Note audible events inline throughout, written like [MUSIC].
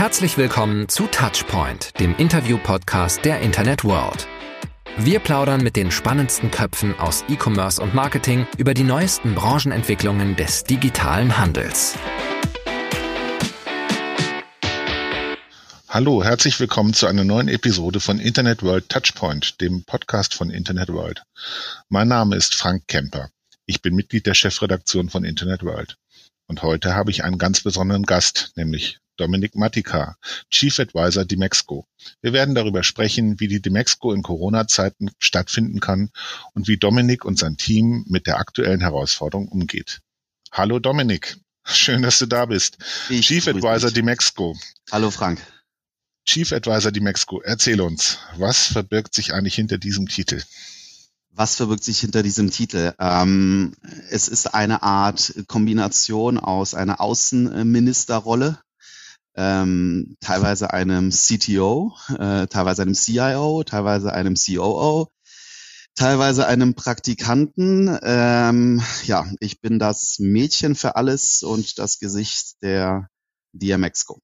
Herzlich willkommen zu Touchpoint, dem Interview-Podcast der Internet World. Wir plaudern mit den spannendsten Köpfen aus E-Commerce und Marketing über die neuesten Branchenentwicklungen des digitalen Handels. Hallo, herzlich willkommen zu einer neuen Episode von Internet World Touchpoint, dem Podcast von Internet World. Mein Name ist Frank Kemper. Ich bin Mitglied der Chefredaktion von Internet World. Und heute habe ich einen ganz besonderen Gast, nämlich Dominik Matika, Chief Advisor Dimexco. Wir werden darüber sprechen, wie die Dimexco in Corona-Zeiten stattfinden kann und wie Dominik und sein Team mit der aktuellen Herausforderung umgeht. Hallo Dominik, schön, dass du da bist. Ich Chief Advisor Dimexco. Hallo Frank. Chief Advisor Dimexco, erzähl uns, was verbirgt sich eigentlich hinter diesem Titel? Was verbirgt sich hinter diesem Titel? Ähm, es ist eine Art Kombination aus einer Außenministerrolle, ähm, teilweise einem CTO, äh, teilweise einem CIO, teilweise einem COO, teilweise einem Praktikanten. Ähm, ja, ich bin das Mädchen für alles und das Gesicht der DMXCO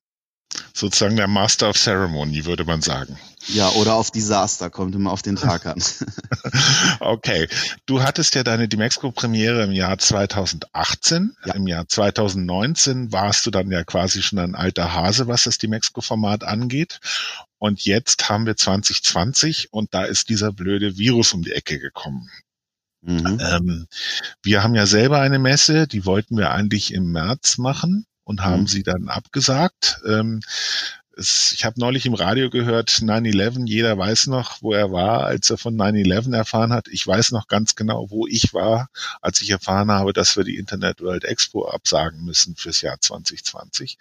sozusagen der Master of Ceremony, würde man sagen. Ja, oder auf Desaster, kommt immer auf den Tag an. [LAUGHS] okay. Du hattest ja deine Dimexco-Premiere im Jahr 2018. Ja. Im Jahr 2019 warst du dann ja quasi schon ein alter Hase, was das Dimexco-Format angeht. Und jetzt haben wir 2020 und da ist dieser blöde Virus um die Ecke gekommen. Mhm. Ähm, wir haben ja selber eine Messe, die wollten wir eigentlich im März machen und haben mhm. sie dann abgesagt. Ähm, es, ich habe neulich im Radio gehört, 9-11, jeder weiß noch, wo er war, als er von 9-11 erfahren hat. Ich weiß noch ganz genau, wo ich war, als ich erfahren habe, dass wir die Internet World Expo absagen müssen fürs Jahr 2020.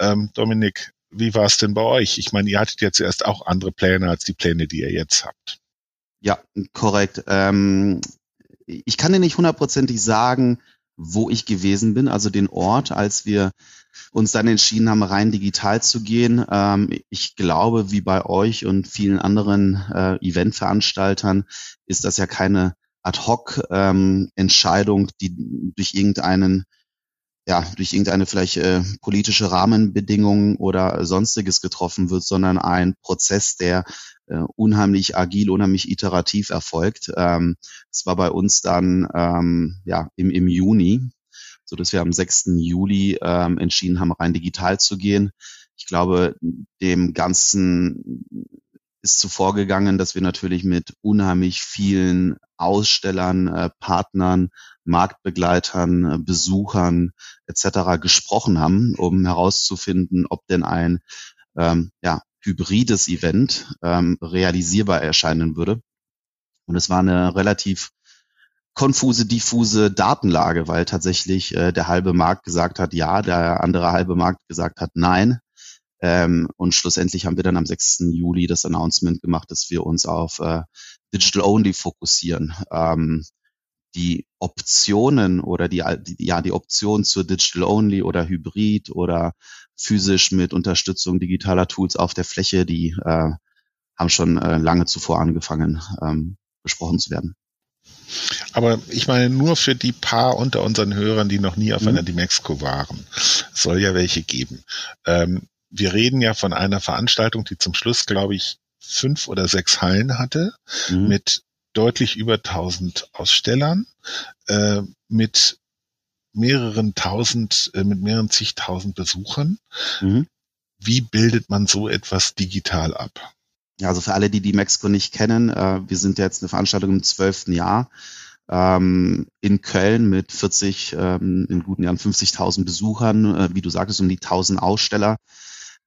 Ähm, Dominik, wie war es denn bei euch? Ich meine, ihr hattet jetzt erst auch andere Pläne als die Pläne, die ihr jetzt habt. Ja, korrekt. Ähm, ich kann dir nicht hundertprozentig sagen, wo ich gewesen bin, also den Ort, als wir uns dann entschieden haben, rein digital zu gehen. Ähm, ich glaube, wie bei euch und vielen anderen äh, Eventveranstaltern ist das ja keine Ad-hoc-Entscheidung, ähm, die durch irgendeinen ja, durch irgendeine vielleicht äh, politische Rahmenbedingungen oder sonstiges getroffen wird, sondern ein Prozess, der äh, unheimlich agil, unheimlich iterativ erfolgt. Ähm, es war bei uns dann ähm, ja im, im Juni, so dass wir am 6. Juli ähm, entschieden haben, rein digital zu gehen. Ich glaube, dem Ganzen ist zuvor gegangen, dass wir natürlich mit unheimlich vielen Ausstellern, äh, Partnern, Marktbegleitern, äh, Besuchern etc. gesprochen haben, um herauszufinden, ob denn ein ähm, ja, hybrides Event ähm, realisierbar erscheinen würde. Und es war eine relativ konfuse, diffuse Datenlage, weil tatsächlich äh, der halbe Markt gesagt hat ja, der andere halbe Markt gesagt hat nein. Ähm, und schlussendlich haben wir dann am 6. Juli das Announcement gemacht, dass wir uns auf äh, Digital Only fokussieren. Ähm, die Optionen oder die, die, ja, die Option zur Digital Only oder Hybrid oder physisch mit Unterstützung digitaler Tools auf der Fläche, die äh, haben schon äh, lange zuvor angefangen, ähm, besprochen zu werden. Aber ich meine, nur für die paar unter unseren Hörern, die noch nie auf mhm. einer Dimexco waren, soll ja welche geben. Ähm, wir reden ja von einer Veranstaltung, die zum Schluss, glaube ich, fünf oder sechs Hallen hatte, mhm. mit deutlich über 1000 Ausstellern, äh, mit mehreren tausend, äh, mit mehreren zigtausend Besuchern. Mhm. Wie bildet man so etwas digital ab? Ja, also für alle, die die Mexiko nicht kennen, äh, wir sind jetzt eine Veranstaltung im zwölften Jahr ähm, in Köln mit 40, ähm, in guten Jahren 50.000 Besuchern, äh, wie du sagtest, um die 1000 Aussteller.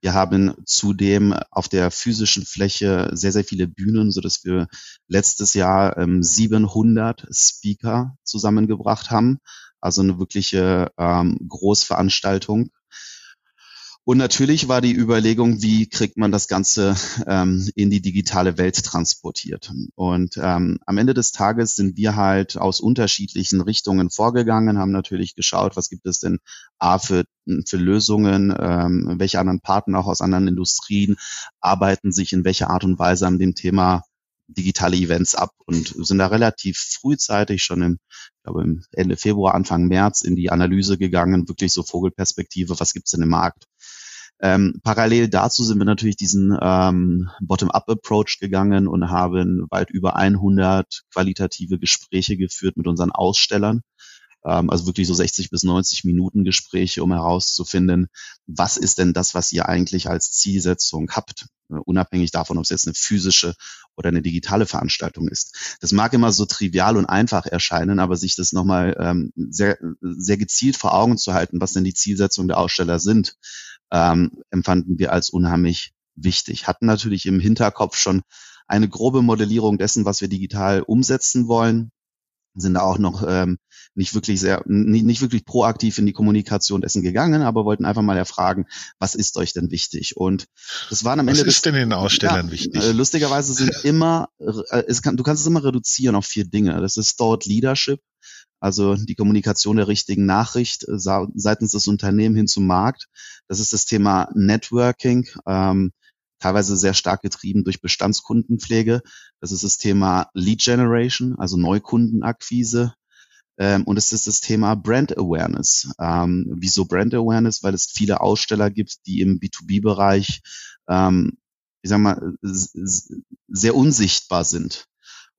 Wir haben zudem auf der physischen Fläche sehr, sehr viele Bühnen, so dass wir letztes Jahr ähm, 700 Speaker zusammengebracht haben. Also eine wirkliche ähm, Großveranstaltung. Und natürlich war die Überlegung, wie kriegt man das Ganze ähm, in die digitale Welt transportiert. Und ähm, am Ende des Tages sind wir halt aus unterschiedlichen Richtungen vorgegangen, haben natürlich geschaut, was gibt es denn A für, für Lösungen, ähm, welche anderen Partner auch aus anderen Industrien arbeiten sich in welcher Art und Weise an dem Thema digitale Events ab und sind da relativ frühzeitig schon im, glaube Ende Februar, Anfang März in die Analyse gegangen, wirklich so Vogelperspektive, was gibt's denn im Markt? Ähm, parallel dazu sind wir natürlich diesen ähm, Bottom-up-Approach gegangen und haben weit über 100 qualitative Gespräche geführt mit unseren Ausstellern. Ähm, also wirklich so 60 bis 90 Minuten Gespräche, um herauszufinden, was ist denn das, was ihr eigentlich als Zielsetzung habt, äh, unabhängig davon, ob es jetzt eine physische oder eine digitale Veranstaltung ist. Das mag immer so trivial und einfach erscheinen, aber sich das nochmal ähm, sehr, sehr gezielt vor Augen zu halten, was denn die Zielsetzungen der Aussteller sind, ähm, empfanden wir als unheimlich wichtig. Hatten natürlich im Hinterkopf schon eine grobe Modellierung dessen, was wir digital umsetzen wollen, sind da auch noch ähm, nicht wirklich sehr, nicht, nicht wirklich proaktiv in die Kommunikation dessen gegangen, aber wollten einfach mal erfragen, was ist euch denn wichtig? Und das waren am was Ende. Was ist denn den Ausstellern ja, wichtig? Äh, lustigerweise sind [LAUGHS] immer, äh, kann, du kannst es immer reduzieren auf vier Dinge. Das ist dort Leadership, also die Kommunikation der richtigen Nachricht äh, seitens des Unternehmens hin zum Markt. Das ist das Thema Networking, ähm, teilweise sehr stark getrieben durch Bestandskundenpflege. Das ist das Thema Lead Generation, also Neukundenakquise. Ähm, und es ist das Thema Brand Awareness. Ähm, wieso Brand Awareness? Weil es viele Aussteller gibt, die im B2B-Bereich, ähm, ich sag mal, sehr unsichtbar sind.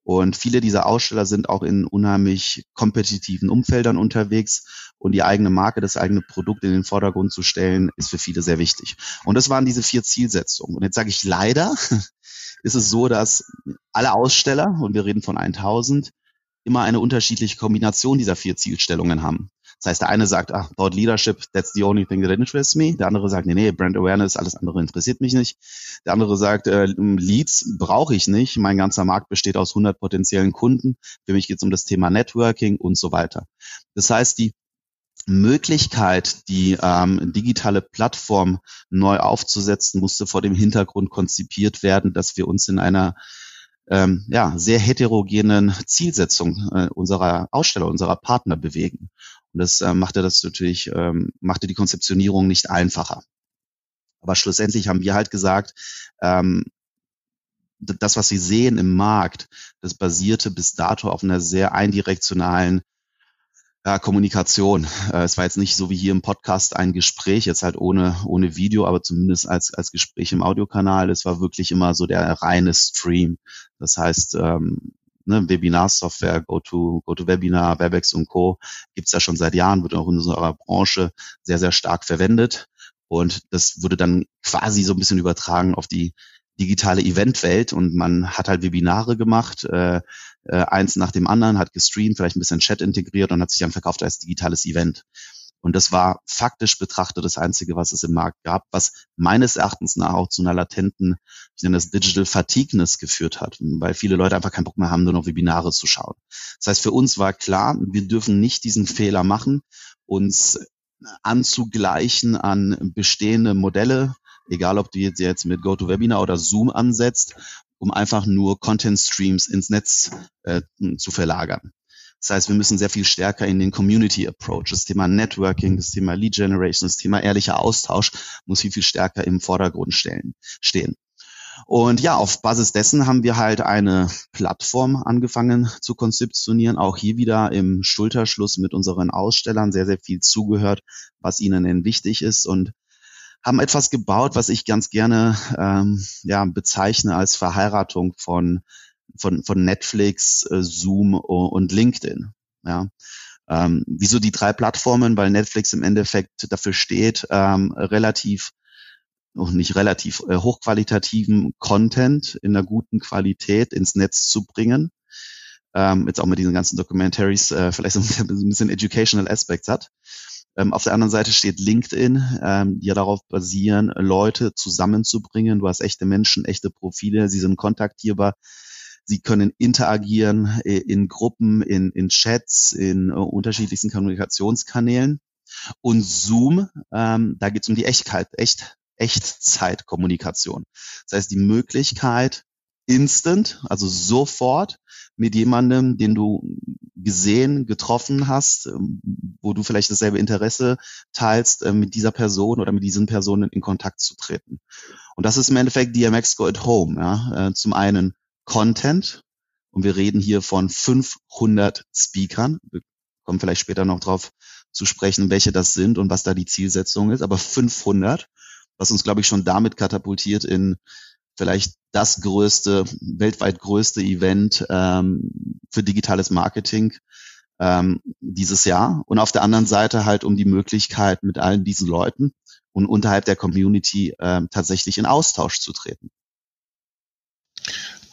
Und viele dieser Aussteller sind auch in unheimlich kompetitiven Umfeldern unterwegs und die eigene Marke, das eigene Produkt in den Vordergrund zu stellen, ist für viele sehr wichtig. Und das waren diese vier Zielsetzungen. Und jetzt sage ich leider, [LAUGHS] ist es so, dass alle Aussteller, und wir reden von 1000, immer eine unterschiedliche Kombination dieser vier Zielstellungen haben. Das heißt, der eine sagt, ach, Thought Leadership, that's the only thing that interests me. Der andere sagt, nee, nee, Brand Awareness, alles andere interessiert mich nicht. Der andere sagt, äh, Leads brauche ich nicht. Mein ganzer Markt besteht aus 100 potenziellen Kunden. Für mich geht es um das Thema Networking und so weiter. Das heißt, die Möglichkeit, die ähm, digitale Plattform neu aufzusetzen, musste vor dem Hintergrund konzipiert werden, dass wir uns in einer ähm, ja, sehr heterogenen Zielsetzung äh, unserer Aussteller, unserer Partner bewegen. Und das äh, machte das natürlich, ähm, machte die Konzeptionierung nicht einfacher. Aber schlussendlich haben wir halt gesagt, ähm, das, was Sie sehen im Markt, das basierte bis dato auf einer sehr eindirektionalen ja, Kommunikation. Äh, es war jetzt nicht so wie hier im Podcast ein Gespräch, jetzt halt ohne, ohne Video, aber zumindest als, als Gespräch im Audiokanal. Es war wirklich immer so der reine Stream. Das heißt, ähm, ne, Webinar-Software, GoTo, GoToWebinar, Webex und Co. gibt's ja schon seit Jahren, wird auch in unserer Branche sehr, sehr stark verwendet. Und das wurde dann quasi so ein bisschen übertragen auf die digitale Eventwelt und man hat halt Webinare gemacht, äh, äh, eins nach dem anderen, hat gestreamt, vielleicht ein bisschen Chat integriert und hat sich dann verkauft als digitales Event. Und das war faktisch betrachtet das Einzige, was es im Markt gab, was meines Erachtens nach auch zu einer latenten, ich nenne das Digital Fatigueness geführt hat, weil viele Leute einfach keinen Bock mehr haben, nur noch Webinare zu schauen. Das heißt, für uns war klar, wir dürfen nicht diesen Fehler machen, uns anzugleichen an bestehende Modelle, egal ob du jetzt, mit GoToWebinar oder Zoom ansetzt, um einfach nur Content Streams ins Netz äh, zu verlagern. Das heißt, wir müssen sehr viel stärker in den Community Approach, das Thema Networking, das Thema Lead Generation, das Thema ehrlicher Austausch muss viel, viel stärker im Vordergrund stellen, stehen. Und ja, auf Basis dessen haben wir halt eine Plattform angefangen zu konzeptionieren. Auch hier wieder im Schulterschluss mit unseren Ausstellern sehr, sehr viel zugehört, was ihnen denn wichtig ist und haben etwas gebaut, was ich ganz gerne ähm, ja, bezeichne als Verheiratung von, von, von Netflix, äh, Zoom und LinkedIn. Ja. Ähm, wieso die drei Plattformen? Weil Netflix im Endeffekt dafür steht, ähm, relativ noch nicht relativ äh, hochqualitativen Content in einer guten Qualität ins Netz zu bringen. Ähm, jetzt auch mit diesen ganzen Documentaries äh, vielleicht so ein bisschen Educational Aspects hat. Ähm, auf der anderen Seite steht LinkedIn, ähm, die ja darauf basieren, Leute zusammenzubringen. Du hast echte Menschen, echte Profile, sie sind kontaktierbar. Sie können interagieren äh, in Gruppen, in, in Chats, in uh, unterschiedlichsten Kommunikationskanälen. Und Zoom, ähm, da geht es um die Echtheit, Echt, Echtzeitkommunikation. Das heißt, die Möglichkeit, instant, also sofort mit jemandem, den du gesehen, getroffen hast, ähm, wo du vielleicht dasselbe Interesse teilst, äh, mit dieser Person oder mit diesen Personen in Kontakt zu treten. Und das ist im Endeffekt DMX Go at Home. Ja? Äh, zum einen Content, und wir reden hier von 500 Speakern. Wir kommen vielleicht später noch drauf zu sprechen, welche das sind und was da die Zielsetzung ist, aber 500 was uns, glaube ich, schon damit katapultiert in vielleicht das größte, weltweit größte Event ähm, für digitales Marketing ähm, dieses Jahr. Und auf der anderen Seite halt um die Möglichkeit, mit allen diesen Leuten und unterhalb der Community ähm, tatsächlich in Austausch zu treten.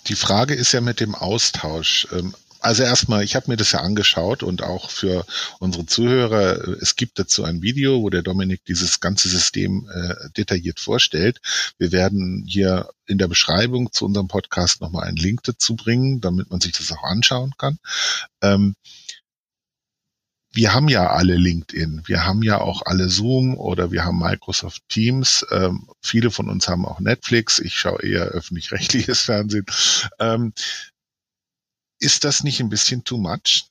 Die Frage ist ja mit dem Austausch. Ähm, also erstmal, ich habe mir das ja angeschaut und auch für unsere Zuhörer, äh, es gibt dazu ein Video, wo der Dominik dieses ganze System äh, detailliert vorstellt. Wir werden hier in der Beschreibung zu unserem Podcast nochmal einen Link dazu bringen, damit man sich das auch anschauen kann. Ähm, wir haben ja alle LinkedIn, wir haben ja auch alle Zoom oder wir haben Microsoft Teams. Ähm, viele von uns haben auch Netflix. Ich schaue eher öffentlich-rechtliches Fernsehen. Ähm, ist das nicht ein bisschen too much?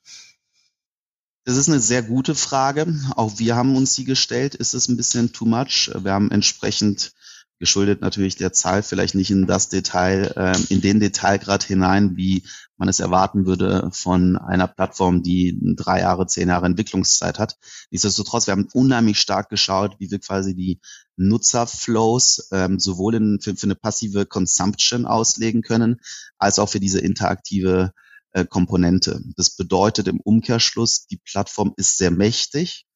Das ist eine sehr gute Frage. Auch wir haben uns sie gestellt. Ist es ein bisschen too much? Wir haben entsprechend geschuldet natürlich der Zahl vielleicht nicht in das Detail, äh, in den Detailgrad hinein, wie man es erwarten würde von einer Plattform, die drei Jahre, zehn Jahre Entwicklungszeit hat. Nichtsdestotrotz, wir haben unheimlich stark geschaut, wie wir quasi die Nutzerflows ähm, sowohl in, für, für eine passive Consumption auslegen können, als auch für diese interaktive äh, Komponente. Das bedeutet im Umkehrschluss, die Plattform ist sehr mächtig,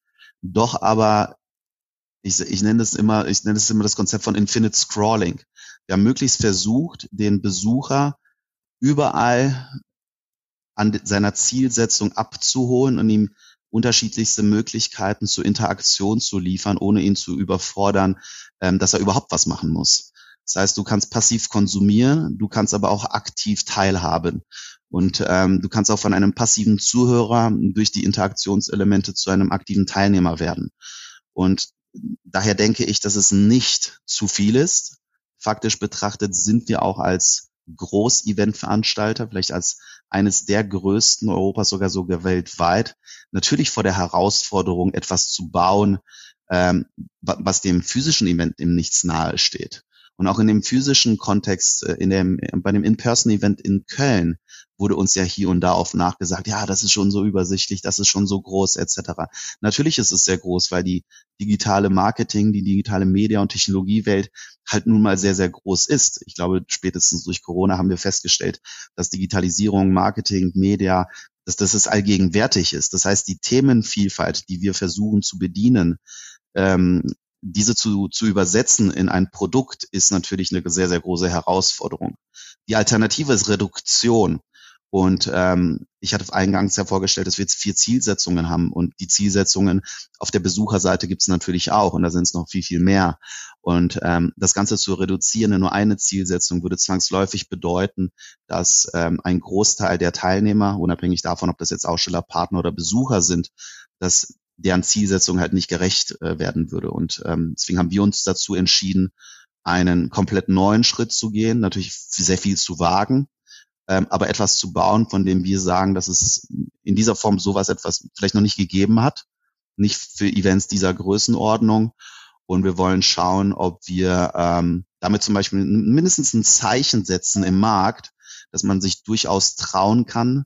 doch aber ich, ich nenne das immer, ich nenne das immer das Konzept von Infinite Scrolling. Wir haben möglichst versucht, den Besucher überall an seiner Zielsetzung abzuholen und ihm unterschiedlichste Möglichkeiten zur Interaktion zu liefern, ohne ihn zu überfordern, ähm, dass er überhaupt was machen muss. Das heißt, du kannst passiv konsumieren, du kannst aber auch aktiv teilhaben. Und ähm, du kannst auch von einem passiven Zuhörer durch die Interaktionselemente zu einem aktiven Teilnehmer werden. Und daher denke ich, dass es nicht zu viel ist. Faktisch betrachtet sind wir auch als Groß-Event-Veranstalter, vielleicht als eines der größten Europas, sogar sogar weltweit, natürlich vor der Herausforderung, etwas zu bauen, ähm, was dem physischen Event im Nichts nahe steht. Und auch in dem physischen Kontext, äh, in dem, bei dem In-Person-Event in Köln, wurde uns ja hier und da oft nachgesagt, ja, das ist schon so übersichtlich, das ist schon so groß, etc. Natürlich ist es sehr groß, weil die digitale Marketing, die digitale Media- und Technologiewelt halt nun mal sehr, sehr groß ist. Ich glaube, spätestens durch Corona haben wir festgestellt, dass Digitalisierung, Marketing, Media, dass, dass es allgegenwärtig ist. Das heißt, die Themenvielfalt, die wir versuchen zu bedienen, ähm, diese zu, zu übersetzen in ein Produkt ist natürlich eine sehr, sehr große Herausforderung. Die Alternative ist Reduktion. Und ähm, ich hatte eingangs ja vorgestellt, dass wir jetzt vier Zielsetzungen haben. Und die Zielsetzungen auf der Besucherseite gibt es natürlich auch. Und da sind es noch viel, viel mehr. Und ähm, das Ganze zu reduzieren in nur eine Zielsetzung würde zwangsläufig bedeuten, dass ähm, ein Großteil der Teilnehmer, unabhängig davon, ob das jetzt Aussteller, Partner oder Besucher sind, dass deren Zielsetzung halt nicht gerecht äh, werden würde. Und ähm, deswegen haben wir uns dazu entschieden, einen komplett neuen Schritt zu gehen, natürlich sehr viel zu wagen, ähm, aber etwas zu bauen, von dem wir sagen, dass es in dieser Form sowas etwas vielleicht noch nicht gegeben hat, nicht für Events dieser Größenordnung. Und wir wollen schauen, ob wir ähm, damit zum Beispiel mindestens ein Zeichen setzen im Markt, dass man sich durchaus trauen kann,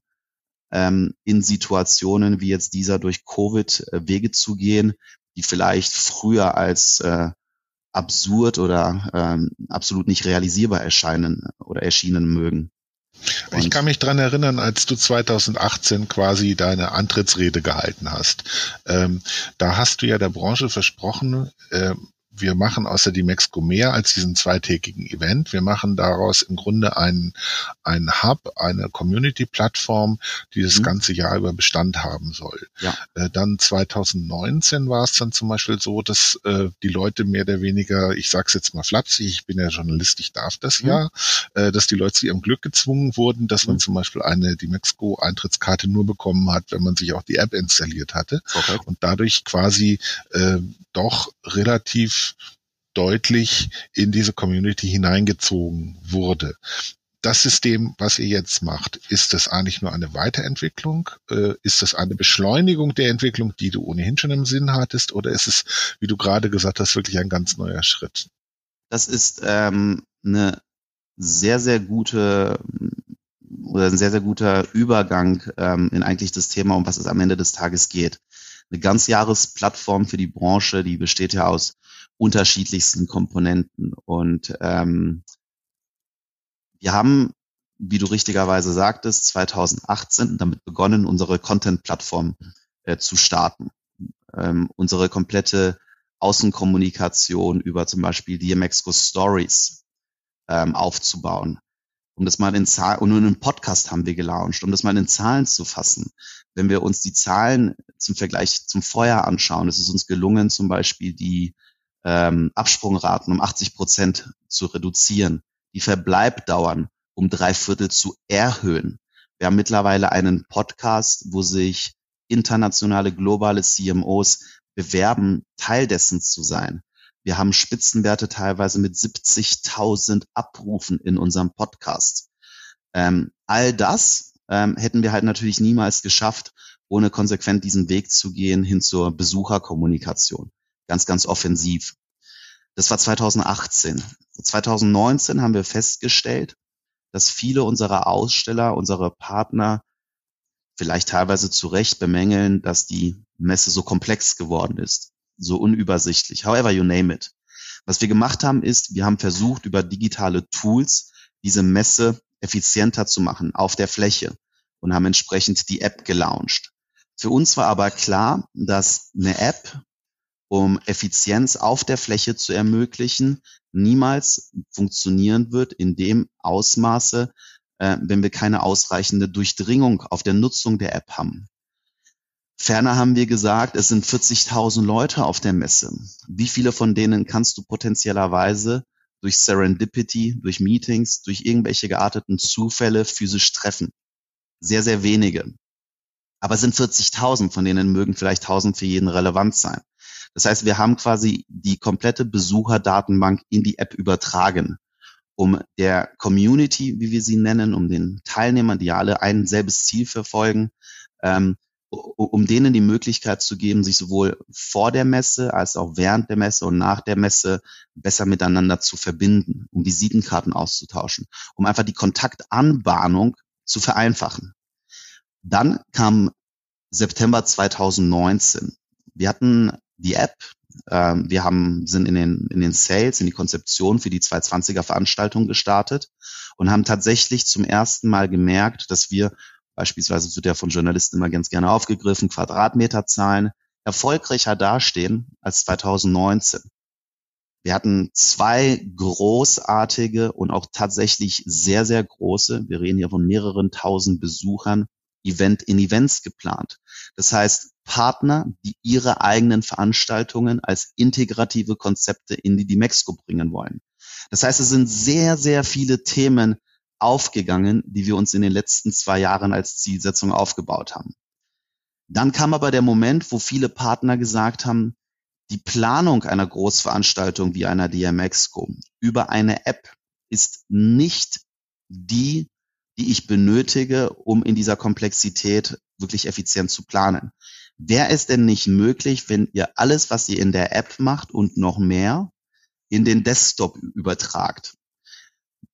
ähm, in Situationen wie jetzt dieser durch Covid äh, Wege zu gehen, die vielleicht früher als äh, absurd oder ähm, absolut nicht realisierbar erscheinen oder erschienen mögen. Und ich kann mich dran erinnern, als du 2018 quasi deine Antrittsrede gehalten hast. Ähm, da hast du ja der Branche versprochen, äh, wir machen außer die Mexco mehr als diesen zweitägigen Event. Wir machen daraus im Grunde einen, einen Hub, eine Community-Plattform, die das mhm. ganze Jahr über Bestand haben soll. Ja. Äh, dann 2019 war es dann zum Beispiel so, dass äh, die Leute mehr oder weniger, ich sag's jetzt mal flapsig, ich bin ja Journalist, ich darf das mhm. ja, äh, dass die Leute zu ihrem Glück gezwungen wurden, dass mhm. man zum Beispiel eine, die Mexco-Eintrittskarte nur bekommen hat, wenn man sich auch die App installiert hatte. Okay. Und dadurch quasi äh, doch relativ deutlich in diese Community hineingezogen wurde. Das System, was ihr jetzt macht, ist das eigentlich nur eine Weiterentwicklung? Äh, ist das eine Beschleunigung der Entwicklung, die du ohnehin schon im Sinn hattest? Oder ist es, wie du gerade gesagt hast, wirklich ein ganz neuer Schritt? Das ist ähm, eine sehr, sehr gute oder ein sehr, sehr guter Übergang ähm, in eigentlich das Thema, um was es am Ende des Tages geht. eine Ganzjahresplattform für die Branche, die besteht ja aus unterschiedlichsten Komponenten. Und ähm, wir haben, wie du richtigerweise sagtest, 2018 damit begonnen, unsere Content-Plattform äh, zu starten. Ähm, unsere komplette Außenkommunikation über zum Beispiel DMXCO Stories ähm, aufzubauen. Um das mal in Zahlen, und einen Podcast haben wir gelauncht, um das mal in Zahlen zu fassen. Wenn wir uns die Zahlen zum Vergleich zum Vorjahr anschauen, ist es uns gelungen, zum Beispiel die ähm, Absprungraten um 80 Prozent zu reduzieren, die Verbleibdauern um drei Viertel zu erhöhen. Wir haben mittlerweile einen Podcast, wo sich internationale globale CMOs bewerben, Teil dessen zu sein. Wir haben Spitzenwerte teilweise mit 70.000 Abrufen in unserem Podcast. Ähm, all das ähm, hätten wir halt natürlich niemals geschafft, ohne konsequent diesen Weg zu gehen hin zur Besucherkommunikation. Ganz, ganz offensiv. Das war 2018. 2019 haben wir festgestellt, dass viele unserer Aussteller, unsere Partner vielleicht teilweise zu Recht bemängeln, dass die Messe so komplex geworden ist, so unübersichtlich. However, you name it. Was wir gemacht haben, ist, wir haben versucht, über digitale Tools diese Messe effizienter zu machen auf der Fläche und haben entsprechend die App gelauncht. Für uns war aber klar, dass eine App, um Effizienz auf der Fläche zu ermöglichen, niemals funktionieren wird in dem Ausmaße, äh, wenn wir keine ausreichende Durchdringung auf der Nutzung der App haben. Ferner haben wir gesagt, es sind 40.000 Leute auf der Messe. Wie viele von denen kannst du potenziellerweise durch Serendipity, durch Meetings, durch irgendwelche gearteten Zufälle physisch treffen? Sehr, sehr wenige. Aber es sind 40.000, von denen mögen vielleicht 1000 für jeden relevant sein. Das heißt, wir haben quasi die komplette Besucherdatenbank in die App übertragen um der Community, wie wir sie nennen, um den Teilnehmern, die ja alle ein selbes Ziel verfolgen, ähm, um denen die Möglichkeit zu geben, sich sowohl vor der Messe als auch während der Messe und nach der Messe besser miteinander zu verbinden, um Visitenkarten auszutauschen, um einfach die Kontaktanbahnung zu vereinfachen. Dann kam September 2019. Wir hatten die App, ähm, wir haben, sind in den, in den Sales, in die Konzeption für die 220er Veranstaltung gestartet und haben tatsächlich zum ersten Mal gemerkt, dass wir beispielsweise wird ja von Journalisten immer ganz gerne aufgegriffen, Quadratmeterzahlen, erfolgreicher dastehen als 2019. Wir hatten zwei großartige und auch tatsächlich sehr, sehr große, wir reden hier von mehreren tausend Besuchern, Event in Events geplant. Das heißt, Partner, die ihre eigenen Veranstaltungen als integrative Konzepte in die Dimexco bringen wollen. Das heißt, es sind sehr, sehr viele Themen aufgegangen, die wir uns in den letzten zwei Jahren als Zielsetzung aufgebaut haben. Dann kam aber der Moment, wo viele Partner gesagt haben, die Planung einer Großveranstaltung wie einer DMXCO über eine App ist nicht die die ich benötige, um in dieser Komplexität wirklich effizient zu planen. Wäre es denn nicht möglich, wenn ihr alles, was ihr in der App macht und noch mehr, in den Desktop übertragt?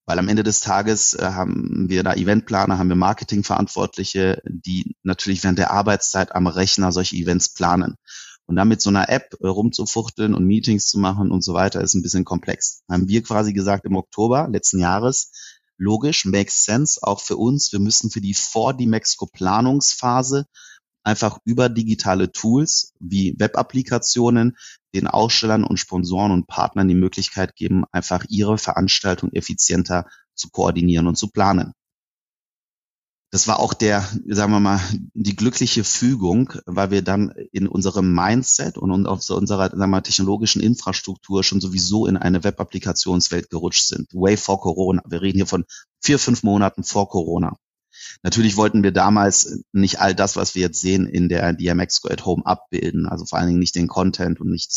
Weil am Ende des Tages äh, haben wir da Eventplaner, haben wir Marketingverantwortliche, die natürlich während der Arbeitszeit am Rechner solche Events planen. Und dann mit so einer App äh, rumzufuchteln und Meetings zu machen und so weiter, ist ein bisschen komplex. Haben wir quasi gesagt im Oktober letzten Jahres, logisch, makes sense, auch für uns. Wir müssen für die vor die Mexico Planungsphase einfach über digitale Tools wie Web-Applikationen den Ausstellern und Sponsoren und Partnern die Möglichkeit geben, einfach ihre Veranstaltung effizienter zu koordinieren und zu planen das war auch der, sagen wir mal, die glückliche Fügung, weil wir dann in unserem Mindset und auf unserer sagen wir mal, technologischen Infrastruktur schon sowieso in eine Web-Applikationswelt gerutscht sind. Way vor Corona. Wir reden hier von vier, fünf Monaten vor Corona. Natürlich wollten wir damals nicht all das, was wir jetzt sehen, in der DMX Go at Home abbilden. Also vor allen Dingen nicht den Content und nicht,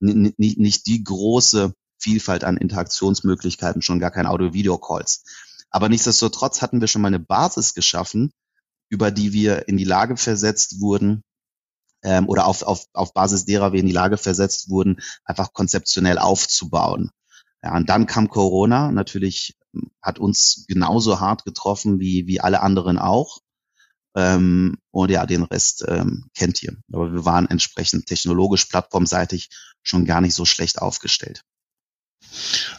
nicht, nicht die große Vielfalt an Interaktionsmöglichkeiten, schon gar kein Audio-Video-Calls. Aber nichtsdestotrotz hatten wir schon mal eine Basis geschaffen, über die wir in die Lage versetzt wurden, ähm, oder auf, auf, auf Basis derer wir in die Lage versetzt wurden, einfach konzeptionell aufzubauen. Ja, und dann kam Corona, natürlich hat uns genauso hart getroffen wie, wie alle anderen auch. Ähm, und ja, den Rest ähm, kennt ihr. Aber wir waren entsprechend technologisch, plattformseitig schon gar nicht so schlecht aufgestellt.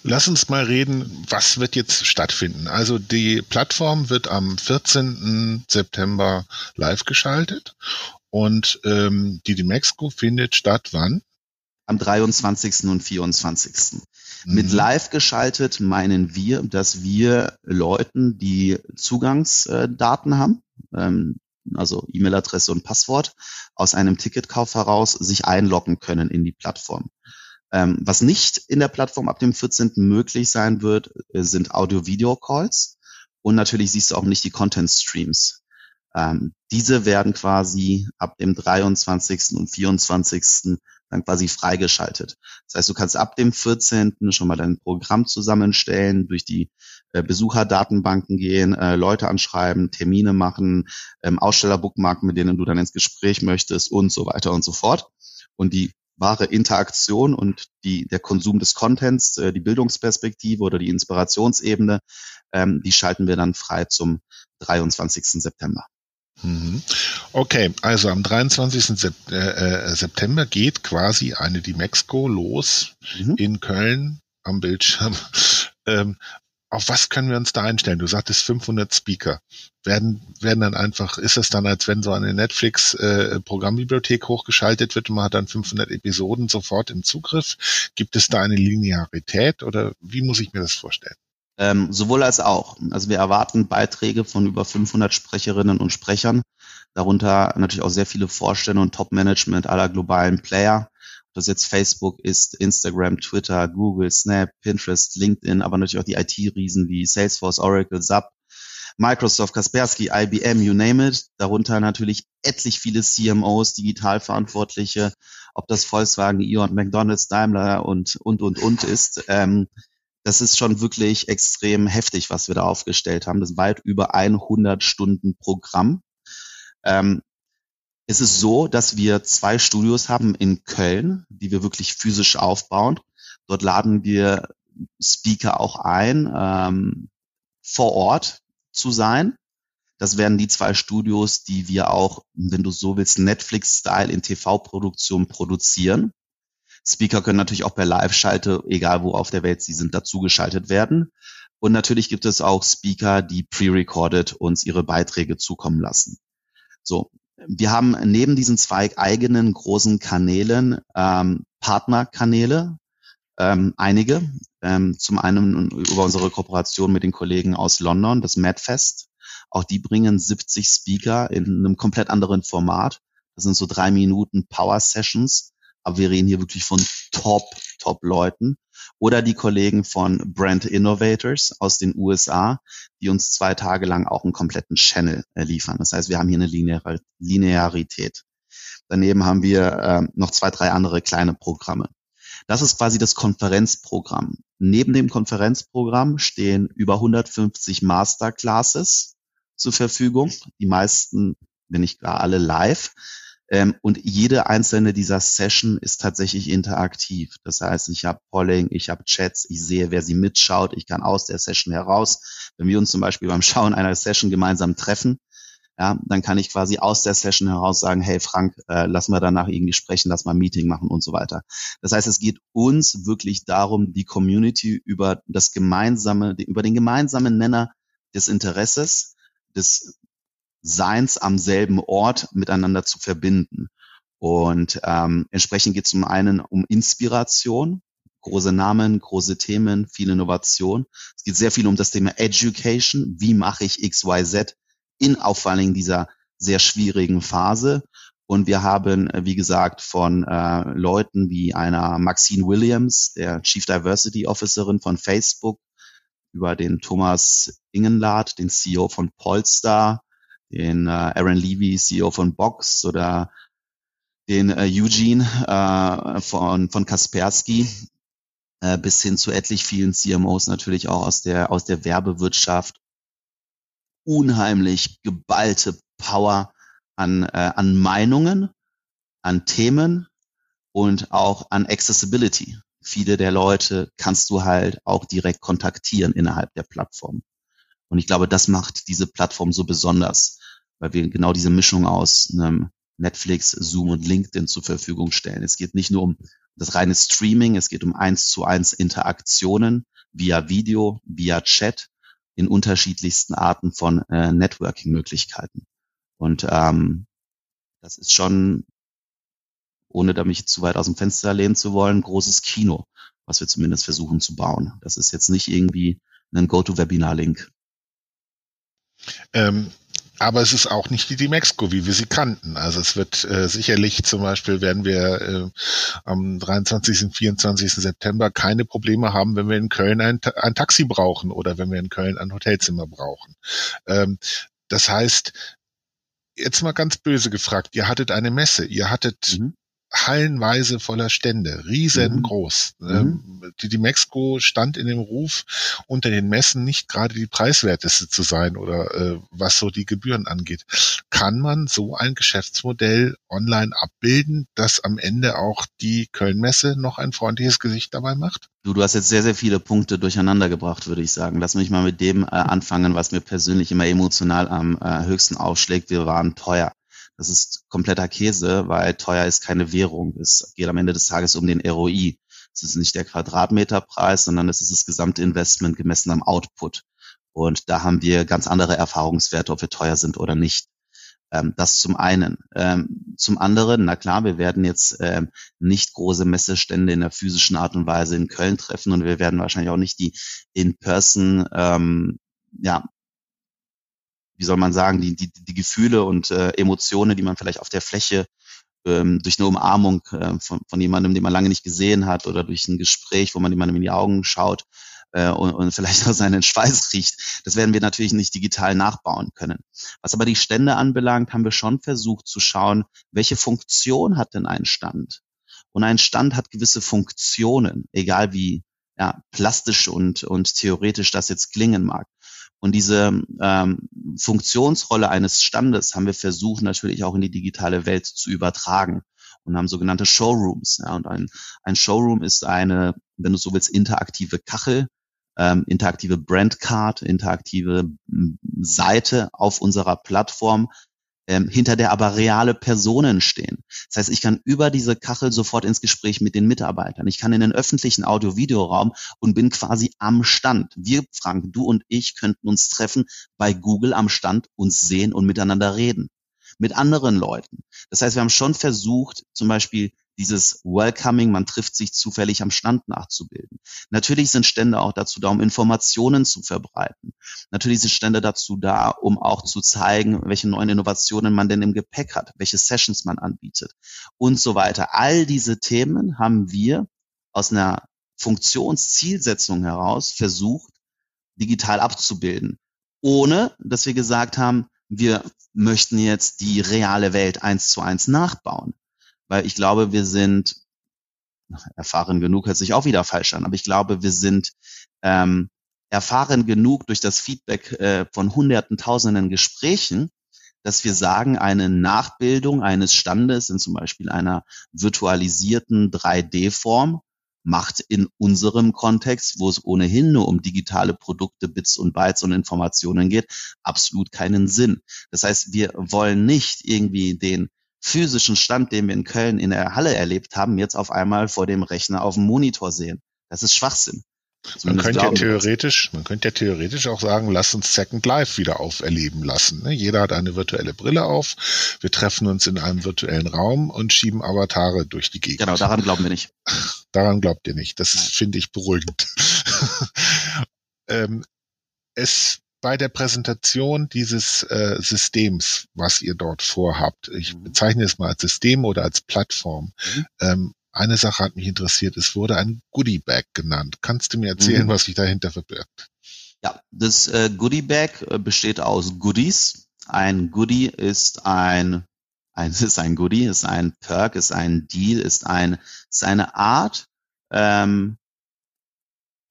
Lass uns mal reden, was wird jetzt stattfinden. Also die Plattform wird am 14. September live geschaltet und ähm, die Demexco findet statt wann? Am 23. und 24. Mhm. Mit live geschaltet meinen wir, dass wir Leuten, die Zugangsdaten haben, ähm, also E-Mail-Adresse und Passwort, aus einem Ticketkauf heraus sich einloggen können in die Plattform. Ähm, was nicht in der Plattform ab dem 14. möglich sein wird, äh, sind Audio-Video-Calls und natürlich siehst du auch nicht die Content-Streams. Ähm, diese werden quasi ab dem 23. und 24. dann quasi freigeschaltet. Das heißt, du kannst ab dem 14. schon mal dein Programm zusammenstellen, durch die äh, Besucherdatenbanken gehen, äh, Leute anschreiben, Termine machen, ähm, Aussteller bookmarken, mit denen du dann ins Gespräch möchtest und so weiter und so fort. Und die wahre Interaktion und die, der Konsum des Contents, äh, die Bildungsperspektive oder die Inspirationsebene, ähm, die schalten wir dann frei zum 23. September. Mhm. Okay, also am 23. Äh, äh, September geht quasi eine Dimexco los mhm. in Köln am Bildschirm. [LAUGHS] Ähm, auf was können wir uns da einstellen? Du sagtest 500 Speaker. Werden, werden dann einfach, ist es dann, als wenn so eine Netflix äh, hochgeschaltet wird und man hat dann 500 Episoden sofort im Zugriff? Gibt es da eine Linearität oder wie muss ich mir das vorstellen? Ähm, sowohl als auch. Also wir erwarten Beiträge von über 500 Sprecherinnen und Sprechern, darunter natürlich auch sehr viele Vorstände und Top-Management aller globalen Player das jetzt Facebook ist, Instagram, Twitter, Google, Snap, Pinterest, LinkedIn, aber natürlich auch die IT-Riesen wie Salesforce, Oracle, SAP, Microsoft, Kaspersky, IBM, you name it. Darunter natürlich etlich viele CMOs, Digitalverantwortliche, ob das Volkswagen, Ion, McDonalds, Daimler und, und, und, und ist. Ähm, das ist schon wirklich extrem heftig, was wir da aufgestellt haben. Das ist weit über 100 Stunden Programm. Ähm, es ist so, dass wir zwei Studios haben in Köln, die wir wirklich physisch aufbauen. Dort laden wir Speaker auch ein, ähm, vor Ort zu sein. Das werden die zwei Studios, die wir auch, wenn du so willst, Netflix-Style in TV-Produktion produzieren. Speaker können natürlich auch per Live-Schalte, egal wo auf der Welt sie sind, dazugeschaltet werden. Und natürlich gibt es auch Speaker, die pre-recorded uns ihre Beiträge zukommen lassen. So, wir haben neben diesen zwei eigenen großen Kanälen ähm, Partnerkanäle, ähm, einige. Ähm, zum einen über unsere Kooperation mit den Kollegen aus London, das MadFest. Auch die bringen 70 Speaker in einem komplett anderen Format. Das sind so drei Minuten Power Sessions. Aber wir reden hier wirklich von Top, Top Leuten oder die Kollegen von Brand Innovators aus den USA, die uns zwei Tage lang auch einen kompletten Channel äh, liefern. Das heißt, wir haben hier eine Linear Linearität. Daneben haben wir äh, noch zwei, drei andere kleine Programme. Das ist quasi das Konferenzprogramm. Neben dem Konferenzprogramm stehen über 150 Masterclasses zur Verfügung. Die meisten, wenn nicht gar alle live. Ähm, und jede einzelne dieser Session ist tatsächlich interaktiv. Das heißt, ich habe Polling, ich habe Chats, ich sehe, wer sie mitschaut, ich kann aus der Session heraus, wenn wir uns zum Beispiel beim [LAUGHS] Schauen einer Session gemeinsam treffen, ja, dann kann ich quasi aus der Session heraus sagen, hey Frank, äh, lass mal danach irgendwie sprechen, lass mal ein Meeting machen und so weiter. Das heißt, es geht uns wirklich darum, die Community über das gemeinsame, über den gemeinsamen Nenner des Interesses, des Seins am selben Ort miteinander zu verbinden. Und ähm, entsprechend geht es zum einen um Inspiration, große Namen, große Themen, viel Innovation. Es geht sehr viel um das Thema Education. Wie mache ich XYZ in auch vor allen Dingen dieser sehr schwierigen Phase? Und wir haben, äh, wie gesagt, von äh, Leuten wie einer Maxine Williams, der Chief Diversity Officerin von Facebook, über den Thomas Ingenlath, den CEO von Polestar, den äh, Aaron Levy, CEO von Box oder den äh, Eugene äh, von, von Kaspersky äh, bis hin zu etlich vielen CMOs natürlich auch aus der, aus der Werbewirtschaft. Unheimlich geballte Power an, äh, an Meinungen, an Themen und auch an Accessibility. Viele der Leute kannst du halt auch direkt kontaktieren innerhalb der Plattform. Und ich glaube, das macht diese Plattform so besonders. weil wir genau diese Mischung aus einem Netflix, Zoom und LinkedIn zur Verfügung stellen. Es geht nicht nur um das reine Streaming, es geht um eins zu eins Interaktionen via Video, via Chat in unterschiedlichsten Arten von äh, Networking-Möglichkeiten. Und ähm, das ist schon, ohne da mich zu weit aus dem Fenster lehnen zu wollen, großes Kino, was wir zumindest versuchen zu bauen. Das ist jetzt nicht irgendwie ein GoToWebinar-Link. Ähm, aber es ist auch nicht die Dimexco, wie wir sie kannten. Also es wird äh, sicherlich zum Beispiel werden wir äh, am 23. und 24. September keine Probleme haben, wenn wir in Köln ein, ein Taxi brauchen oder wenn wir in Köln ein Hotelzimmer brauchen. Ähm, das heißt, jetzt mal ganz böse gefragt, ihr hattet eine Messe, ihr hattet mhm hallenweise voller Stände, riesengroß. Mhm. Ähm, mhm. die, die Mexiko stand in dem Ruf, unter den Messen nicht gerade die preiswerteste zu sein oder äh, was so die Gebühren angeht. Kann man so ein Geschäftsmodell online abbilden, dass am Ende auch die Kölnmesse noch ein freundliches Gesicht dabei macht? Du, du hast jetzt sehr, sehr viele Punkte durcheinander gebracht, würde ich sagen. Lass mich mal mit dem äh, anfangen, was mir persönlich immer emotional am äh, höchsten aufschlägt. Wir waren teuer. Das ist kompletter Käse, weil teuer ist keine Währung. Es geht am Ende des Tages um den ROI. Es ist nicht der Quadratmeterpreis, sondern es ist das gesamte Investment gemessen am Output. Und da haben wir ganz andere Erfahrungswerte, ob wir teuer sind oder nicht. Ähm, das zum einen. Ähm, zum anderen, na klar, wir werden jetzt ähm, nicht große Messestände in der physischen Art und Weise in Köln treffen und wir werden wahrscheinlich auch nicht die in-person ja, wie soll man sagen, die, die, die Gefühle und äh, Emotionen, die man vielleicht auf der Fläche ähm, durch eine Umarmung äh, von, von jemandem, den man lange nicht gesehen hat oder durch ein Gespräch, wo man jemandem in die Augen schaut äh, und, und vielleicht auch seinen Schweiß riecht. Das werden wir natürlich nicht digital nachbauen können. Was aber die Stände anbelangt, haben wir schon versucht zu schauen, welche Funktion hat denn ein Stand? Und ein Stand hat gewisse Funktionen, egal wie ja, plastisch und, und theoretisch das jetzt klingen mag. Und diese ähm, Funktionsrolle eines Standes haben wir versucht natürlich auch in die digitale Welt zu übertragen und haben sogenannte Showrooms. Ja, und ein, ein Showroom ist eine, wenn du so willst, interaktive Kachel, ähm, interaktive Brandcard, interaktive Seite auf unserer Plattform, ähm, hinter der aber reale Personen stehen. Das heißt, ich kann über diese Kachel sofort ins Gespräch mit den Mitarbeitern. Ich kann in den öffentlichen Audio-Videoraum und bin quasi am Stand. Wir, Frank, du und ich könnten uns treffen bei Google am Stand, uns sehen und miteinander reden. Mit anderen Leuten. Das heißt, wir haben schon versucht, zum Beispiel dieses Welcoming, man trifft sich zufällig am Stand nachzubilden. Natürlich sind Stände auch dazu da, um Informationen zu verbreiten. Natürlich sind Stände dazu da, um auch zu zeigen, welche neuen Innovationen man denn im Gepäck hat, welche Sessions man anbietet und so weiter. All diese Themen haben wir aus einer Funktionszielsetzung heraus versucht, digital abzubilden, ohne dass wir gesagt haben, wir möchten jetzt die reale Welt eins zu eins nachbauen weil ich glaube, wir sind erfahren genug, hört sich auch wieder falsch an, aber ich glaube, wir sind ähm, erfahren genug durch das Feedback äh, von hunderten, tausenden Gesprächen, dass wir sagen, eine Nachbildung eines Standes in zum Beispiel einer virtualisierten 3D-Form macht in unserem Kontext, wo es ohnehin nur um digitale Produkte, Bits und Bytes und Informationen geht, absolut keinen Sinn. Das heißt, wir wollen nicht irgendwie den physischen Stand, den wir in Köln in der Halle erlebt haben, jetzt auf einmal vor dem Rechner auf dem Monitor sehen. Das ist Schwachsinn. man könnte ja theoretisch, man könnte ja theoretisch auch sagen, lass uns Second Life wieder auferleben lassen. Ne? Jeder hat eine virtuelle Brille auf. Wir treffen uns in einem virtuellen Raum und schieben Avatare durch die Gegend. Genau, daran glauben wir nicht. [LAUGHS] Daran glaubt ihr nicht. Das finde ich beruhigend. [LAUGHS] ähm, es bei der Präsentation dieses äh, Systems, was ihr dort vorhabt, ich mhm. bezeichne es mal als System oder als Plattform, mhm. ähm, eine Sache hat mich interessiert, es wurde ein Goodie Bag genannt. Kannst du mir erzählen, mhm. was sich dahinter verbirgt? Ja, das äh, Goodie Bag äh, besteht aus Goodies. Ein Goodie ist ein, ein [LAUGHS] ist ein Goodie, ist ein Perk, ist ein Deal, ist ein ist eine Art ähm,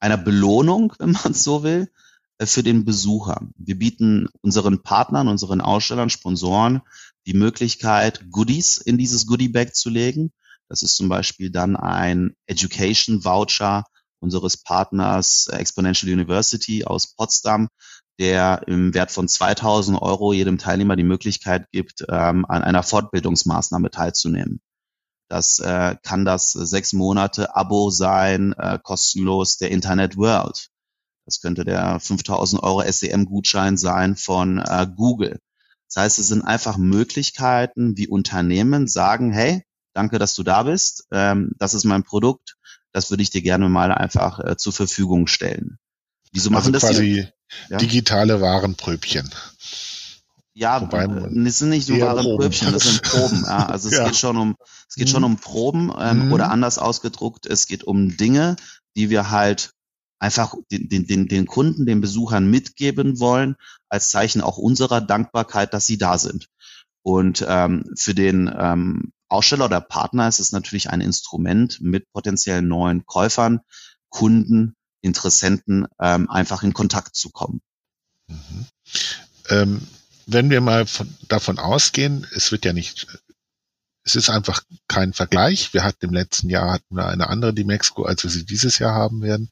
einer Belohnung, [LAUGHS] wenn man so will, für den Besucher. Wir bieten unseren Partnern, unseren Ausstellern, Sponsoren die Möglichkeit, Goodies in dieses Goodie Bag zu legen. Das ist zum Beispiel dann ein Education Voucher unseres Partners Exponential University aus Potsdam, der im Wert von 2000 Euro jedem Teilnehmer die Möglichkeit gibt, ähm, an einer Fortbildungsmaßnahme teilzunehmen. Das äh, kann das sechs Monate Abo sein, äh, kostenlos der Internet World. Das könnte der 5000 Euro SEM-Gutschein sein von äh, Google. Das heißt, es sind einfach Möglichkeiten, wie Unternehmen sagen, hey, danke, dass du da bist, ähm, das ist mein Produkt, das würde ich dir gerne mal einfach äh, zur Verfügung stellen. Wieso machen also das quasi ja? digitale Warenpröbchen. Ja, Wobei, das sind nicht so Warenpröbchen, das sind Proben. Ja. Also es [LAUGHS] ja. geht schon um, es geht schon mhm. um Proben ähm, mhm. oder anders ausgedruckt, es geht um Dinge, die wir halt einfach den, den, den, den Kunden, den Besuchern mitgeben wollen, als Zeichen auch unserer Dankbarkeit, dass sie da sind. Und ähm, für den ähm, Aussteller oder Partner ist es natürlich ein Instrument, mit potenziellen neuen Käufern, Kunden, Interessenten ähm, einfach in Kontakt zu kommen. Mhm. Ähm, wenn wir mal von, davon ausgehen, es wird ja nicht, es ist einfach kein Vergleich. Wir hatten im letzten Jahr hatten wir eine andere Dimexco, als wir sie dieses Jahr haben werden.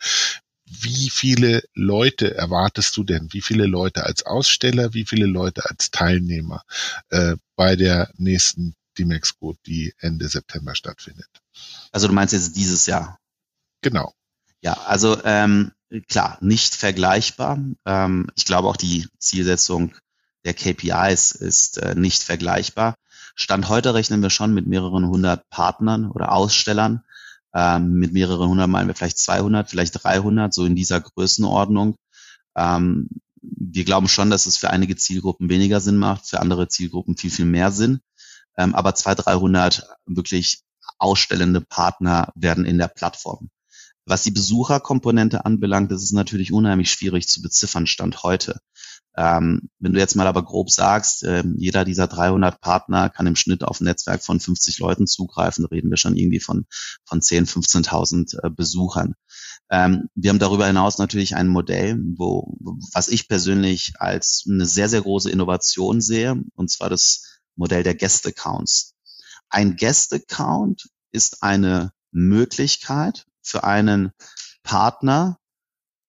Wie viele Leute erwartest du denn? Wie viele Leute als Aussteller? Wie viele Leute als Teilnehmer äh, bei der nächsten Dimexco, die Ende September stattfindet? Also du meinst jetzt dieses Jahr? Genau. Ja, also ähm, klar, nicht vergleichbar. Ähm, ich glaube auch die Zielsetzung der KPIs ist äh, nicht vergleichbar. Stand heute rechnen wir schon mit mehreren hundert Partnern oder Ausstellern. Ähm, mit mehreren hundert meinen wir vielleicht 200, vielleicht 300, so in dieser Größenordnung. Ähm, wir glauben schon, dass es für einige Zielgruppen weniger Sinn macht, für andere Zielgruppen viel, viel mehr Sinn. Ähm, aber 200, 300 wirklich ausstellende Partner werden in der Plattform. Was die Besucherkomponente anbelangt, das ist natürlich unheimlich schwierig zu beziffern, Stand heute. Ähm, wenn du jetzt mal aber grob sagst, äh, jeder dieser 300 Partner kann im Schnitt auf ein Netzwerk von 50 Leuten zugreifen, reden wir schon irgendwie von, von 10, 15.000 äh, Besuchern. Ähm, wir haben darüber hinaus natürlich ein Modell, wo, was ich persönlich als eine sehr, sehr große Innovation sehe, und zwar das Modell der Guest-Accounts. Ein Guest-Account ist eine Möglichkeit für einen Partner,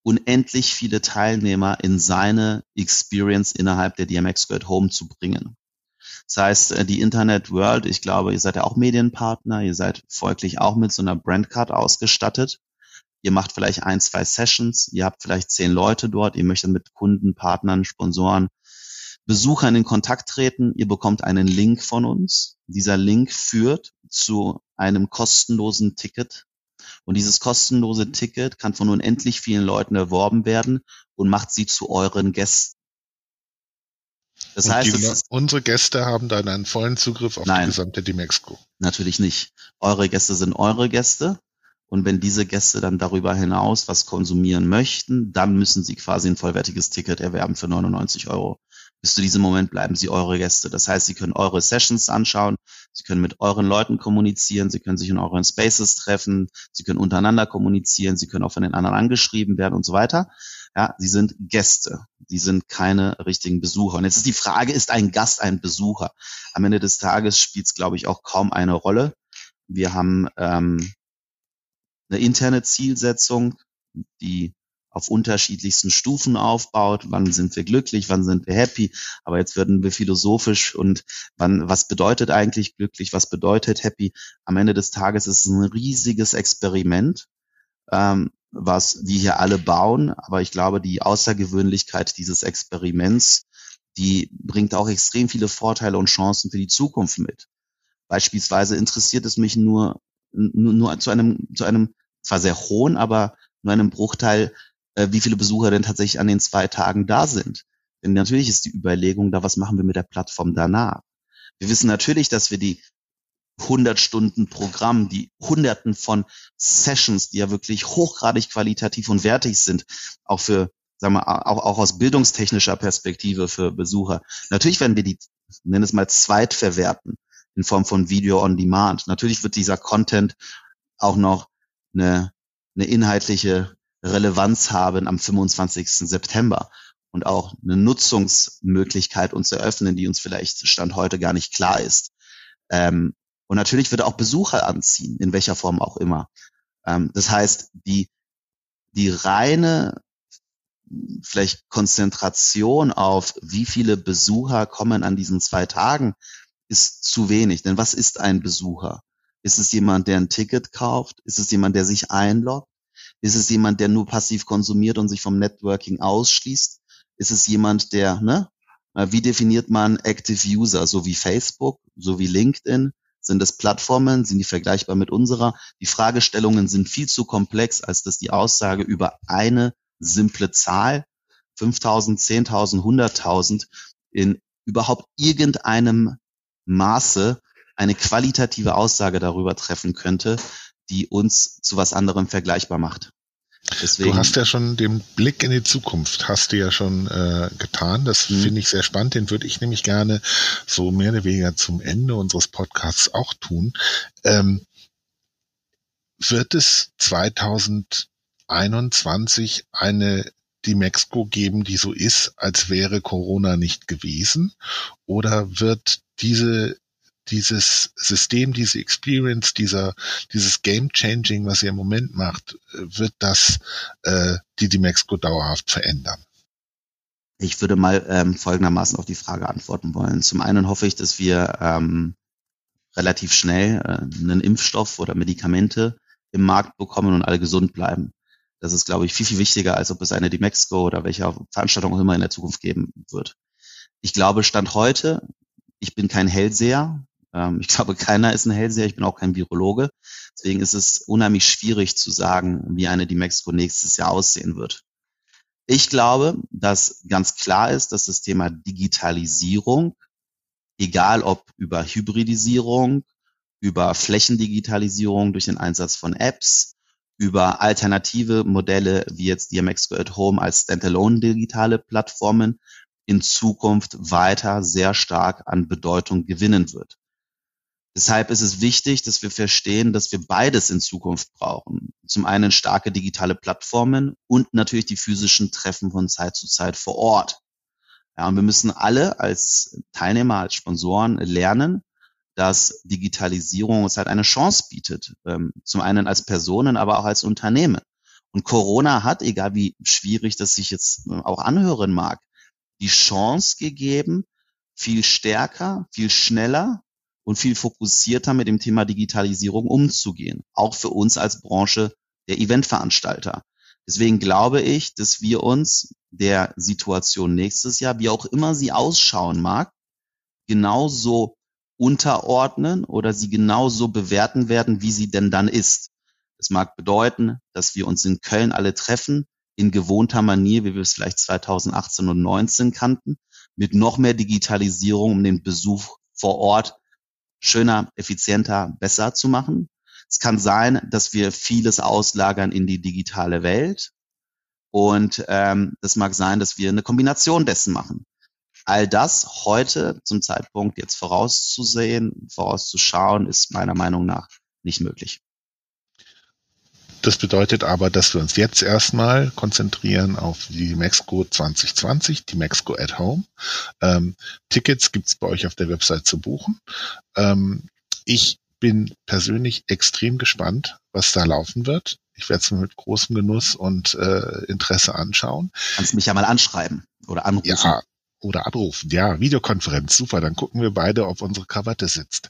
unendlich viele Teilnehmer in seine Experience innerhalb der DMX Girl Home zu bringen. Das heißt, äh, die Internet World, ich glaube, ihr seid ja auch Medienpartner, ihr seid folglich auch mit so einer Brandcard ausgestattet. Ihr macht vielleicht ein, zwei Sessions, ihr habt vielleicht zehn Leute dort, ihr möchtet mit Kunden, Partnern, Sponsoren, Besuchern in Kontakt treten. Ihr bekommt einen Link von uns. Dieser Link führt zu einem kostenlosen Ticket und dieses kostenlose Ticket kann von unendlich vielen Leuten erworben werden und macht sie zu euren Gästen. Das und heißt, die, unsere Gäste haben dann einen vollen Zugriff auf nein, die gesamte Dimexco. Natürlich nicht. Eure Gäste sind eure Gäste. Und wenn diese Gäste dann darüber hinaus was konsumieren möchten, dann müssen sie quasi ein vollwertiges Ticket erwerben für 99 Euro bis zu diesem Moment bleiben sie eure Gäste. Das heißt, sie können eure Sessions anschauen, sie können mit euren Leuten kommunizieren, sie können sich in euren Spaces treffen, sie können untereinander kommunizieren, sie können auch von den anderen angeschrieben werden und so weiter. Ja, sie sind Gäste. Sie sind keine richtigen Besucher. Und jetzt ist die Frage, ist ein Gast ein Besucher? Am Ende des Tages spielt es, glaube ich, auch kaum eine Rolle. Wir haben ähm, eine interne Zielsetzung, die auf unterschiedlichsten Stufen aufbaut. Wann sind wir glücklich? Wann sind wir happy? Aber jetzt werden wir philosophisch und wann, was bedeutet eigentlich glücklich? Was bedeutet happy? Am Ende des Tages ist es ein riesiges Experiment, ähm, was wir hier alle bauen. Aber ich glaube, die Außergewöhnlichkeit dieses Experiments, die bringt auch extrem viele Vorteile und Chancen für die Zukunft mit. Beispielsweise interessiert es mich nur, nur, nur zu einem, zu einem zwar sehr hohen, aber nur einem Bruchteil äh, wie viele Besucher denn tatsächlich an den zwei Tagen da sind. Denn natürlich ist die Überlegung da, was machen wir mit der Plattform danach? Wir wissen natürlich, dass wir die 100 Stunden Programm, die Hunderten von Sessions, die ja wirklich hochgradig qualitativ und wertig sind, auch für, sagen wir, auch, auch aus bildungstechnischer Perspektive für Besucher. Natürlich werden wir die, nennen es mal, zweitverwerten in Form von Video on Demand. Natürlich wird dieser Content auch noch eine, eine inhaltliche Relevanz haben am 25. September und auch eine Nutzungsmöglichkeit uns eröffnen, die uns vielleicht Stand heute gar nicht klar ist. Ähm, und natürlich wird er auch Besucher anziehen, in welcher Form auch immer. Ähm, das heißt, die, die reine vielleicht Konzentration auf, wie viele Besucher kommen an diesen zwei Tagen, ist zu wenig. Denn was ist ein Besucher? Ist es jemand, der ein Ticket kauft? Ist es jemand, der sich einloggt? Ist es jemand, der nur passiv konsumiert und sich vom Networking ausschließt? Ist es jemand, der, ne? Wie definiert man Active User? So wie Facebook, so wie LinkedIn? Sind es Plattformen? Sind die vergleichbar mit unserer? Die Fragestellungen sind viel zu komplex, als dass die Aussage über eine simple Zahl, 5000, 10.000, 100.000, in überhaupt irgendeinem Maße eine qualitative Aussage darüber treffen könnte, die uns zu was anderem vergleichbar macht. Deswegen, du hast ja schon den Blick in die Zukunft, hast du ja schon äh, getan. Das mhm. finde ich sehr spannend. Den würde ich nämlich gerne so mehr oder weniger zum Ende unseres Podcasts auch tun. Ähm, wird es 2021 eine die Mexiko geben, die so ist, als wäre Corona nicht gewesen? Oder wird diese dieses System, diese Experience, dieser, dieses Game Changing, was ihr im Moment macht, wird das äh, die Mexiko dauerhaft verändern? Ich würde mal ähm, folgendermaßen auf die Frage antworten wollen. Zum einen hoffe ich, dass wir ähm, relativ schnell äh, einen Impfstoff oder Medikamente im Markt bekommen und alle gesund bleiben. Das ist, glaube ich, viel, viel wichtiger, als ob es eine die Mexiko oder welche Veranstaltung auch immer in der Zukunft geben wird. Ich glaube, Stand heute, ich bin kein Hellseher, ähm, ich glaube, keiner ist ein Hellseher, ich bin auch kein Virologe. Deswegen ist es unheimlich schwierig zu sagen, wie eine die Mexiko nächstes Jahr aussehen wird. Ich glaube, dass ganz klar ist, dass das Thema Digitalisierung, egal ob über Hybridisierung, über Flächendigitalisierung durch den Einsatz von Apps, über alternative Modelle wie jetzt die Mexico at Home als Standalone digitale Plattformen in Zukunft weiter sehr stark an Bedeutung gewinnen wird. Deshalb ist es wichtig, dass wir verstehen, dass wir beides in Zukunft brauchen. Zum einen starke digitale Plattformen und natürlich die physischen Treffen von Zeit zu Zeit vor Ort. Ja, und wir müssen alle als Teilnehmer, als Sponsoren lernen, dass Digitalisierung uns halt eine Chance bietet. Ähm, zum einen als Personen, aber auch als Unternehmen. Und Corona hat, egal wie schwierig das sich jetzt auch anhören mag, die Chance gegeben, viel stärker, viel schneller und viel fokussierter mit dem Thema Digitalisierung umzugehen. Auch für uns als Branche der Eventveranstalter. Deswegen glaube ich, dass wir uns der Situation nächstes Jahr, wie auch immer sie ausschauen mag, genauso unterordnen oder sie genauso bewerten werden, wie sie denn dann ist. Das mag bedeuten, dass wir uns in Köln alle treffen, in gewohnter Manier, wie wir es vielleicht 2018 und 2019 kannten, mit noch mehr Digitalisierung, um den Besuch vor Ort schöner, effizienter, besser zu machen. Es kann sein, dass wir vieles auslagern in die digitale Welt. Und ähm, das mag sein, dass wir eine Kombination dessen machen. All das heute zum Zeitpunkt jetzt vorauszusehen, vorauszuschauen, ist meiner Meinung nach nicht möglich. Das bedeutet aber, dass wir uns jetzt erstmal konzentrieren auf die Mexco 2020, die Mexco at Home. Ähm, Tickets gibt's bei euch auf der Website zu buchen. Ähm, ich bin persönlich extrem gespannt, was da laufen wird. Ich werde es mir mit großem Genuss und äh, Interesse anschauen. Kannst mich ja mal anschreiben oder anrufen. Ja, oder anrufen. Ja, Videokonferenz, super. Dann gucken wir beide, ob unsere Krawatte sitzt.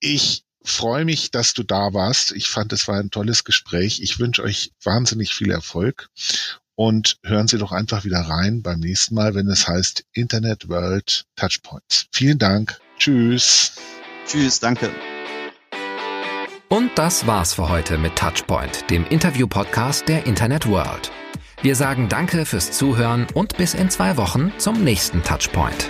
ich freue mich, dass du da warst. Ich fand, es war ein tolles Gespräch. Ich wünsche euch wahnsinnig viel Erfolg und hören Sie doch einfach wieder rein beim nächsten Mal, wenn es heißt Internet World Touchpoints. Vielen Dank. Tschüss. Tschüss, danke. Und das war's für heute mit Touchpoint, dem Interview-Podcast der Internet World. Wir sagen Danke fürs Zuhören und bis in zwei Wochen zum nächsten Touchpoint.